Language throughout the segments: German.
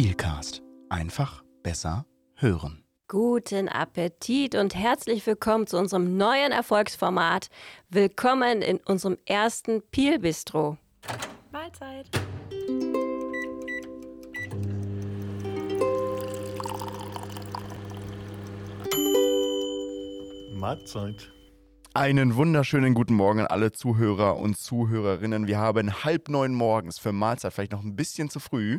Peelcast. Einfach besser hören. Guten Appetit und herzlich willkommen zu unserem neuen Erfolgsformat. Willkommen in unserem ersten Peel Bistro. Mahlzeit. Mahlzeit. Einen wunderschönen guten Morgen an alle Zuhörer und Zuhörerinnen. Wir haben halb neun morgens für Mahlzeit, vielleicht noch ein bisschen zu früh.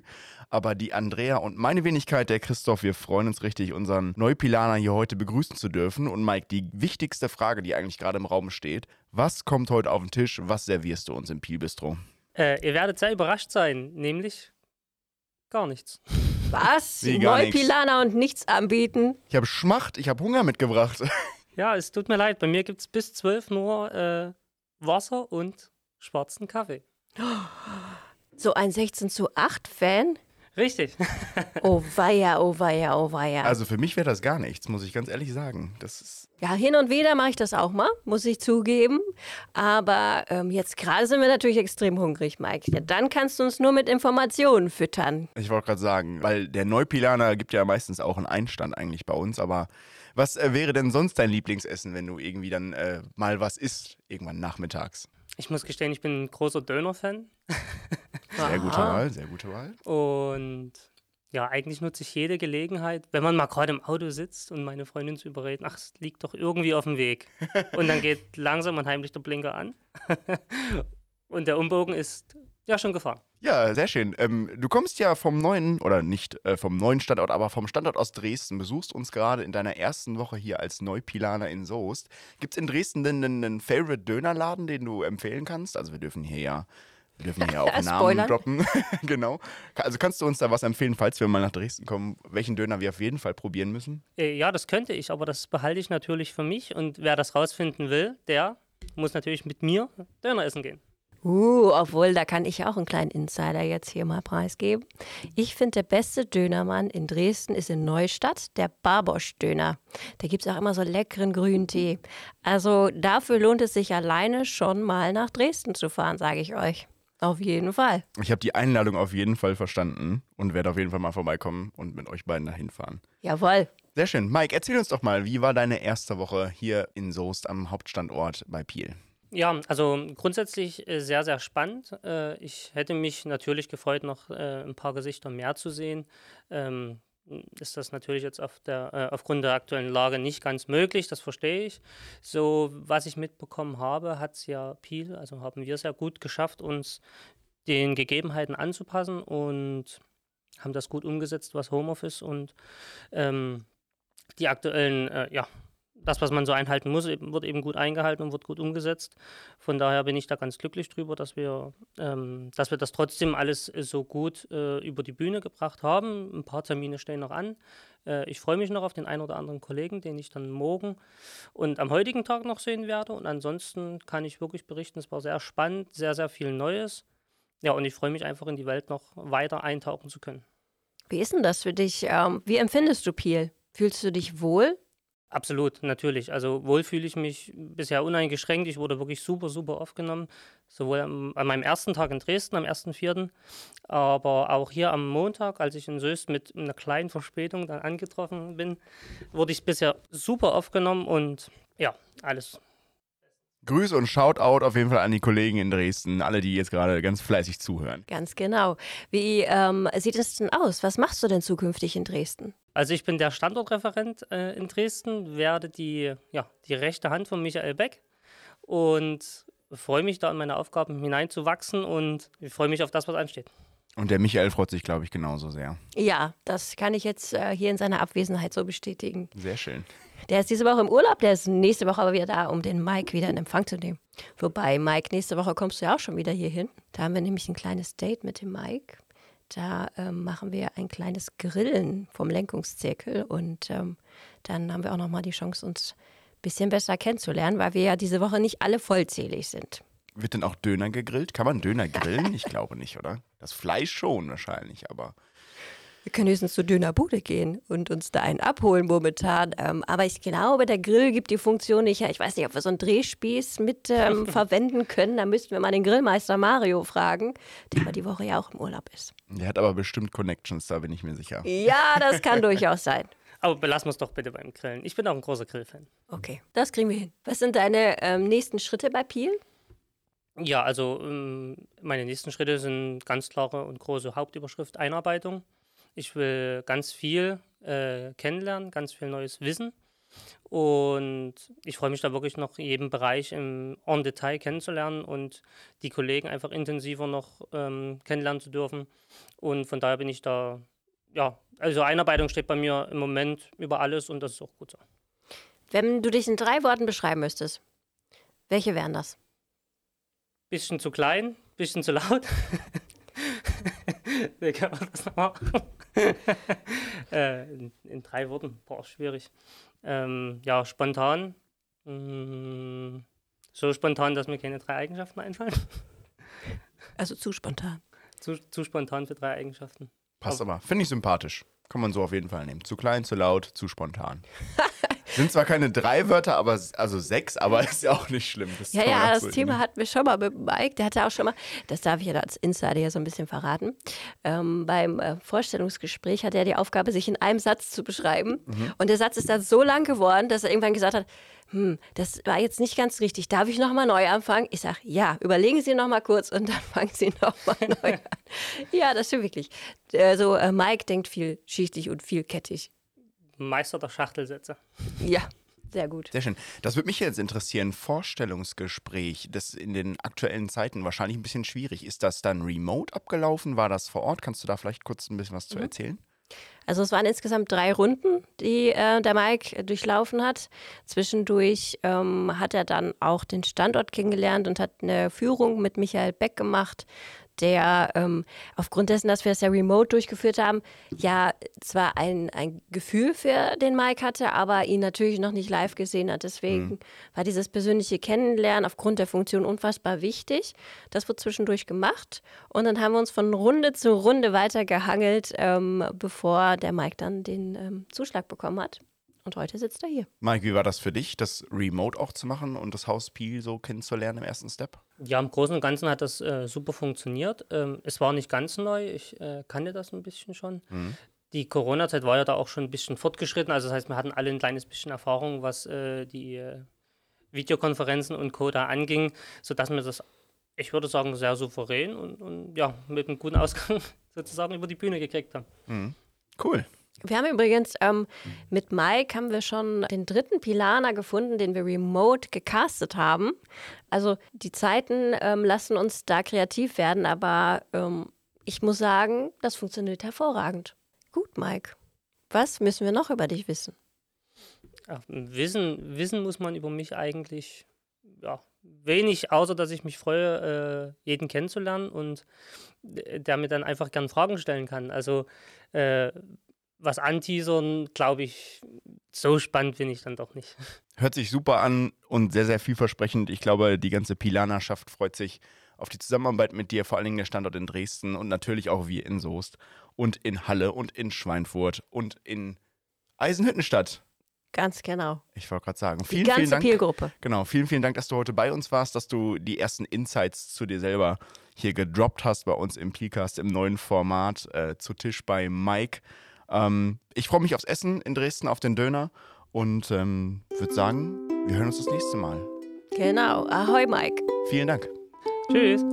Aber die Andrea und meine Wenigkeit, der Christoph, wir freuen uns richtig, unseren Neupilaner hier heute begrüßen zu dürfen. Und Mike, die wichtigste Frage, die eigentlich gerade im Raum steht: Was kommt heute auf den Tisch? Was servierst du uns im Pielbistro? Äh, ihr werdet sehr überrascht sein, nämlich gar nichts. Was? Wie. Neupilaner und nichts anbieten? Ich habe Schmacht, ich habe Hunger mitgebracht. Ja, es tut mir leid, bei mir gibt es bis 12 nur äh, Wasser und schwarzen Kaffee. So ein 16 zu 8 Fan? Richtig. Oh weia, oh weia, oh weia. Also für mich wäre das gar nichts, muss ich ganz ehrlich sagen. Das ist ja, hin und wieder mache ich das auch mal, muss ich zugeben. Aber ähm, jetzt gerade sind wir natürlich extrem hungrig, Mike. Ja, dann kannst du uns nur mit Informationen füttern. Ich wollte gerade sagen, weil der Neupilaner gibt ja meistens auch einen Einstand eigentlich bei uns, aber was äh, wäre denn sonst dein Lieblingsessen, wenn du irgendwie dann äh, mal was isst, irgendwann nachmittags? Ich muss gestehen, ich bin ein großer Döner-Fan. Sehr gute Wahl, sehr gute Wahl. Und ja, eigentlich nutze ich jede Gelegenheit, wenn man mal gerade im Auto sitzt und meine Freundin zu überreden, ach, es liegt doch irgendwie auf dem Weg. Und dann geht langsam und heimlich der Blinker an. Und der Umbogen ist ja schon gefahren. Ja, sehr schön. Ähm, du kommst ja vom neuen, oder nicht äh, vom neuen Standort, aber vom Standort aus Dresden, besuchst uns gerade in deiner ersten Woche hier als Neupilaner in Soest. Gibt es in Dresden denn einen, einen Favorite-Dönerladen, den du empfehlen kannst? Also wir dürfen hier ja, wir dürfen hier auch Namen Spoilern. droppen. genau. Also kannst du uns da was empfehlen, falls wir mal nach Dresden kommen, welchen Döner wir auf jeden Fall probieren müssen? Äh, ja, das könnte ich, aber das behalte ich natürlich für mich. Und wer das rausfinden will, der muss natürlich mit mir Döner essen gehen. Uh, obwohl, da kann ich auch einen kleinen Insider jetzt hier mal preisgeben. Ich finde, der beste Dönermann in Dresden ist in Neustadt, der Barbosch-Döner. Da gibt es auch immer so leckeren grünen Tee. Also dafür lohnt es sich alleine schon mal nach Dresden zu fahren, sage ich euch. Auf jeden Fall. Ich habe die Einladung auf jeden Fall verstanden und werde auf jeden Fall mal vorbeikommen und mit euch beiden dahin fahren. Jawohl. Sehr schön. Mike, erzähl uns doch mal, wie war deine erste Woche hier in Soest am Hauptstandort bei Piel? Ja, also grundsätzlich äh, sehr, sehr spannend. Äh, ich hätte mich natürlich gefreut, noch äh, ein paar Gesichter mehr zu sehen. Ist das natürlich jetzt auf der, äh, aufgrund der aktuellen Lage nicht ganz möglich, das verstehe ich. So, was ich mitbekommen habe, hat es ja Peel, also haben wir es ja gut geschafft, uns den Gegebenheiten anzupassen und haben das gut umgesetzt, was Homeoffice und ähm, die aktuellen äh, ja, das, was man so einhalten muss, wird eben gut eingehalten und wird gut umgesetzt. Von daher bin ich da ganz glücklich drüber, dass wir, ähm, dass wir das trotzdem alles so gut äh, über die Bühne gebracht haben. Ein paar Termine stehen noch an. Äh, ich freue mich noch auf den einen oder anderen Kollegen, den ich dann morgen und am heutigen Tag noch sehen werde. Und ansonsten kann ich wirklich berichten, es war sehr spannend, sehr, sehr viel Neues. Ja, und ich freue mich einfach in die Welt noch weiter eintauchen zu können. Wie ist denn das für dich? Ähm, wie empfindest du Piel? Fühlst du dich wohl? Absolut, natürlich. Also wohl fühle ich mich bisher uneingeschränkt. Ich wurde wirklich super, super aufgenommen. Sowohl am, an meinem ersten Tag in Dresden, am 1.4., aber auch hier am Montag, als ich in Soest mit einer kleinen Verspätung dann angetroffen bin, wurde ich bisher super aufgenommen und ja, alles Grüße und Shoutout auf jeden Fall an die Kollegen in Dresden, alle, die jetzt gerade ganz fleißig zuhören. Ganz genau. Wie ähm, sieht es denn aus? Was machst du denn zukünftig in Dresden? Also ich bin der Standortreferent äh, in Dresden, werde die, ja, die rechte Hand von Michael Beck und freue mich da in meine Aufgaben hineinzuwachsen und ich freue mich auf das, was ansteht. Und der Michael freut sich, glaube ich, genauso sehr. Ja, das kann ich jetzt äh, hier in seiner Abwesenheit so bestätigen. Sehr schön. Der ist diese Woche im Urlaub, der ist nächste Woche aber wieder da, um den Mike wieder in Empfang zu nehmen. Wobei, Mike, nächste Woche kommst du ja auch schon wieder hier hin. Da haben wir nämlich ein kleines Date mit dem Mike. Da ähm, machen wir ein kleines Grillen vom Lenkungszirkel und ähm, dann haben wir auch nochmal die Chance, uns ein bisschen besser kennenzulernen, weil wir ja diese Woche nicht alle vollzählig sind. Wird denn auch Döner gegrillt? Kann man Döner grillen? Ich glaube nicht, oder? Das Fleisch schon wahrscheinlich, aber. Wir können höchstens zur Dönerbude gehen und uns da einen abholen momentan. Ähm, aber ich glaube, der Grill gibt die Funktion nicht her. Ich weiß nicht, ob wir so einen Drehspieß mit ähm, verwenden können. Da müssten wir mal den Grillmeister Mario fragen, der mal die Woche ja auch im Urlaub ist. Der hat aber bestimmt Connections, da bin ich mir sicher. Ja, das kann durchaus sein. Aber belassen wir es doch bitte beim Grillen. Ich bin auch ein großer Grillfan. Okay, das kriegen wir hin. Was sind deine ähm, nächsten Schritte bei Peel? Ja, also ähm, meine nächsten Schritte sind ganz klare und große Hauptüberschrift Einarbeitung. Ich will ganz viel äh, kennenlernen, ganz viel neues Wissen. Und ich freue mich da wirklich noch jeden Bereich im en Detail kennenzulernen und die Kollegen einfach intensiver noch ähm, kennenlernen zu dürfen. Und von daher bin ich da, ja, also Einarbeitung steht bei mir im Moment über alles und das ist auch gut so. Wenn du dich in drei Worten beschreiben müsstest, welche wären das? Bisschen zu klein, bisschen zu laut. Wie kann man das noch machen? äh, in, in, drei Worten, boah, schwierig. Ähm, ja, spontan. Mm, so spontan, dass mir keine drei Eigenschaften einfallen. Also zu spontan. Zu, zu spontan für drei Eigenschaften. Passt aber. Finde ich sympathisch. Kann man so auf jeden Fall nehmen. Zu klein, zu laut, zu spontan. Sind zwar keine drei Wörter, aber also sechs, aber ist ja auch nicht schlimm. Das ja, ja, das Thema hatten wir schon mal mit Mike. Der hatte auch schon mal, das darf ich ja als Insider ja so ein bisschen verraten. Ähm, beim äh, Vorstellungsgespräch hatte er die Aufgabe, sich in einem Satz zu beschreiben. Mhm. Und der Satz ist dann so lang geworden, dass er irgendwann gesagt hat: hm, das war jetzt nicht ganz richtig. Darf ich nochmal neu anfangen? Ich sage, ja, überlegen Sie nochmal kurz und dann fangen Sie nochmal neu an. Ja, das stimmt wirklich. Also äh, Mike denkt viel schichtig und viel kettig. Meister der Schachtelsätze. Ja, sehr gut. Sehr schön. Das würde mich jetzt interessieren. Vorstellungsgespräch, das in den aktuellen Zeiten wahrscheinlich ein bisschen schwierig. Ist das dann remote abgelaufen? War das vor Ort? Kannst du da vielleicht kurz ein bisschen was zu mhm. erzählen? Also es waren insgesamt drei Runden, die äh, der Mike durchlaufen hat. Zwischendurch ähm, hat er dann auch den Standort kennengelernt und hat eine Führung mit Michael Beck gemacht der ähm, aufgrund dessen, dass wir es ja remote durchgeführt haben, ja zwar ein, ein Gefühl für den Mike hatte, aber ihn natürlich noch nicht live gesehen hat. Deswegen mhm. war dieses persönliche Kennenlernen aufgrund der Funktion unfassbar wichtig. Das wurde zwischendurch gemacht und dann haben wir uns von Runde zu Runde weiter gehangelt, ähm, bevor der Mike dann den ähm, Zuschlag bekommen hat. Und heute sitzt er hier. Mike, wie war das für dich, das Remote auch zu machen und das Haus Pi so kennenzulernen im ersten Step? Ja, im Großen und Ganzen hat das äh, super funktioniert. Ähm, es war nicht ganz neu, ich äh, kannte das ein bisschen schon. Mhm. Die Corona-Zeit war ja da auch schon ein bisschen fortgeschritten. Also das heißt, wir hatten alle ein kleines bisschen Erfahrung, was äh, die äh, Videokonferenzen und Co. da anging, sodass wir das, ich würde sagen, sehr souverän und, und ja, mit einem guten Ausgang sozusagen über die Bühne gekriegt haben. Mhm. Cool. Wir haben übrigens ähm, mit Mike haben wir schon den dritten Pilaner gefunden, den wir remote gecastet haben. Also die Zeiten ähm, lassen uns da kreativ werden, aber ähm, ich muss sagen, das funktioniert hervorragend. Gut, Mike. Was müssen wir noch über dich wissen? Ach, wissen, wissen muss man über mich eigentlich ja, wenig, außer dass ich mich freue, äh, jeden kennenzulernen und äh, der mir dann einfach gern Fragen stellen kann. Also äh, was anteasern, glaube ich, so spannend bin ich dann doch nicht. Hört sich super an und sehr, sehr vielversprechend. Ich glaube, die ganze Pilanerschaft freut sich auf die Zusammenarbeit mit dir, vor allen Dingen der Standort in Dresden und natürlich auch wir in Soest und in Halle und in Schweinfurt und in Eisenhüttenstadt. Ganz genau. Ich wollte gerade sagen, vielen, die ganze vielen Dank. Peelgruppe. Genau, vielen, vielen Dank, dass du heute bei uns warst, dass du die ersten Insights zu dir selber hier gedroppt hast bei uns im Peelcast im neuen Format äh, zu Tisch bei Mike. Ähm, ich freue mich aufs Essen in Dresden, auf den Döner und ähm, würde sagen, wir hören uns das nächste Mal. Genau. Ahoi, Mike. Vielen Dank. Tschüss.